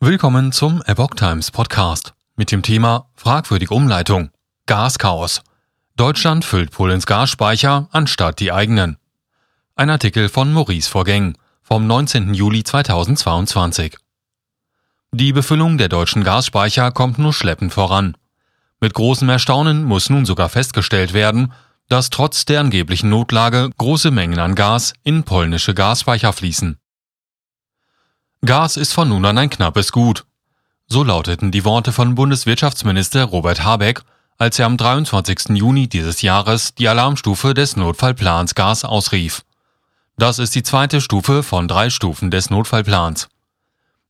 Willkommen zum Epoch Times Podcast mit dem Thema Fragwürdige Umleitung. Gaschaos. Deutschland füllt Polens Gasspeicher anstatt die eigenen. Ein Artikel von Maurice Vorgäng vom 19. Juli 2022. Die Befüllung der deutschen Gasspeicher kommt nur schleppend voran. Mit großem Erstaunen muss nun sogar festgestellt werden, dass trotz der angeblichen Notlage große Mengen an Gas in polnische Gasspeicher fließen. Gas ist von nun an ein knappes Gut. So lauteten die Worte von Bundeswirtschaftsminister Robert Habeck, als er am 23. Juni dieses Jahres die Alarmstufe des Notfallplans Gas ausrief. Das ist die zweite Stufe von drei Stufen des Notfallplans.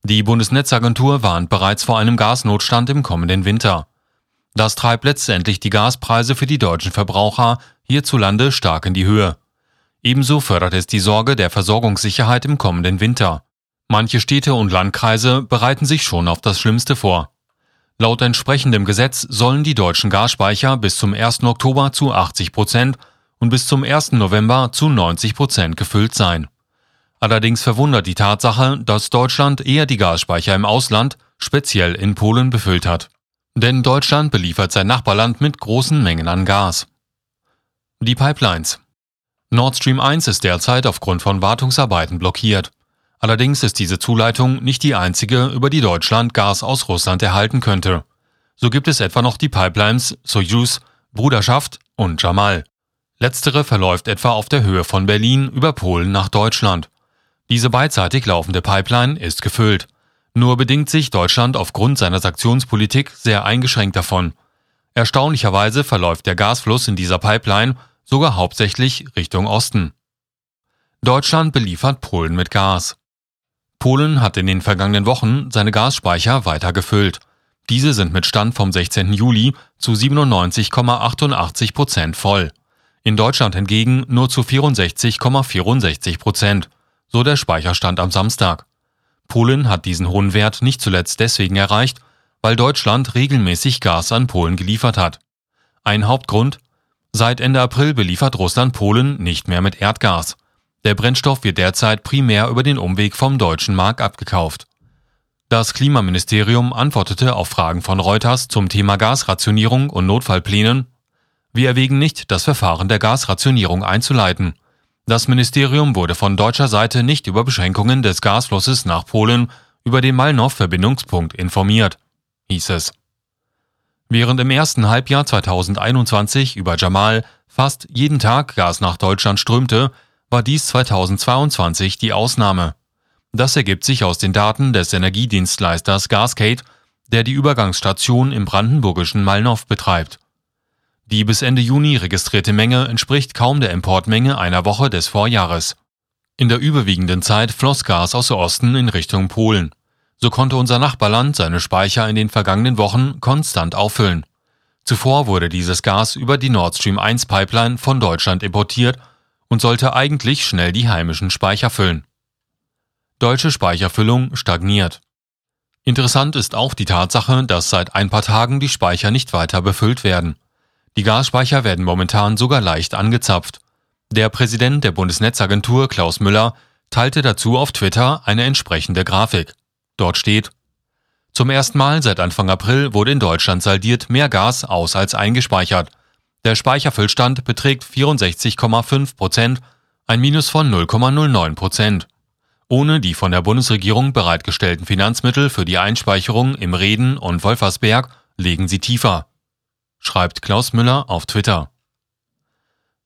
Die Bundesnetzagentur warnt bereits vor einem Gasnotstand im kommenden Winter. Das treibt letztendlich die Gaspreise für die deutschen Verbraucher hierzulande stark in die Höhe. Ebenso fördert es die Sorge der Versorgungssicherheit im kommenden Winter. Manche Städte und Landkreise bereiten sich schon auf das Schlimmste vor. Laut entsprechendem Gesetz sollen die deutschen Gasspeicher bis zum 1. Oktober zu 80 Prozent und bis zum 1. November zu 90 Prozent gefüllt sein. Allerdings verwundert die Tatsache, dass Deutschland eher die Gasspeicher im Ausland, speziell in Polen, befüllt hat. Denn Deutschland beliefert sein Nachbarland mit großen Mengen an Gas. Die Pipelines. Nord Stream 1 ist derzeit aufgrund von Wartungsarbeiten blockiert. Allerdings ist diese Zuleitung nicht die einzige, über die Deutschland Gas aus Russland erhalten könnte. So gibt es etwa noch die Pipelines Soyuz, Bruderschaft und Jamal. Letztere verläuft etwa auf der Höhe von Berlin über Polen nach Deutschland. Diese beidseitig laufende Pipeline ist gefüllt. Nur bedingt sich Deutschland aufgrund seiner Sanktionspolitik sehr eingeschränkt davon. Erstaunlicherweise verläuft der Gasfluss in dieser Pipeline sogar hauptsächlich Richtung Osten. Deutschland beliefert Polen mit Gas. Polen hat in den vergangenen Wochen seine Gasspeicher weiter gefüllt. Diese sind mit Stand vom 16. Juli zu 97,88 Prozent voll. In Deutschland hingegen nur zu 64,64 Prozent, so der Speicherstand am Samstag. Polen hat diesen hohen Wert nicht zuletzt deswegen erreicht, weil Deutschland regelmäßig Gas an Polen geliefert hat. Ein Hauptgrund? Seit Ende April beliefert Russland Polen nicht mehr mit Erdgas. Der Brennstoff wird derzeit primär über den Umweg vom deutschen Markt abgekauft. Das Klimaministerium antwortete auf Fragen von Reuters zum Thema Gasrationierung und Notfallplänen. Wir erwägen nicht, das Verfahren der Gasrationierung einzuleiten. Das Ministerium wurde von deutscher Seite nicht über Beschränkungen des Gasflusses nach Polen über den Malnow-Verbindungspunkt informiert, hieß es. Während im ersten Halbjahr 2021 über Jamal fast jeden Tag Gas nach Deutschland strömte, war dies 2022 die Ausnahme. Das ergibt sich aus den Daten des Energiedienstleisters Gascade, der die Übergangsstation im brandenburgischen Malnow betreibt. Die bis Ende Juni registrierte Menge entspricht kaum der Importmenge einer Woche des Vorjahres. In der überwiegenden Zeit floss Gas aus Osten in Richtung Polen. So konnte unser Nachbarland seine Speicher in den vergangenen Wochen konstant auffüllen. Zuvor wurde dieses Gas über die Nord Stream 1 Pipeline von Deutschland importiert und sollte eigentlich schnell die heimischen Speicher füllen. Deutsche Speicherfüllung stagniert. Interessant ist auch die Tatsache, dass seit ein paar Tagen die Speicher nicht weiter befüllt werden. Die Gasspeicher werden momentan sogar leicht angezapft. Der Präsident der Bundesnetzagentur Klaus Müller teilte dazu auf Twitter eine entsprechende Grafik. Dort steht Zum ersten Mal seit Anfang April wurde in Deutschland saldiert mehr Gas aus als eingespeichert. Der Speicherfüllstand beträgt 64,5 Prozent, ein Minus von 0,09 Prozent. Ohne die von der Bundesregierung bereitgestellten Finanzmittel für die Einspeicherung im Reden und Wolfersberg legen sie tiefer, schreibt Klaus Müller auf Twitter.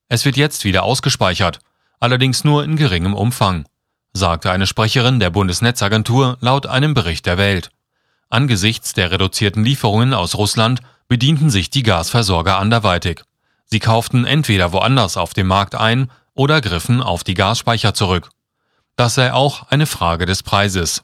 Es wird jetzt wieder ausgespeichert, allerdings nur in geringem Umfang, sagte eine Sprecherin der Bundesnetzagentur laut einem Bericht der Welt. Angesichts der reduzierten Lieferungen aus Russland bedienten sich die Gasversorger anderweitig. Sie kauften entweder woanders auf dem Markt ein oder griffen auf die Gasspeicher zurück. Das sei auch eine Frage des Preises.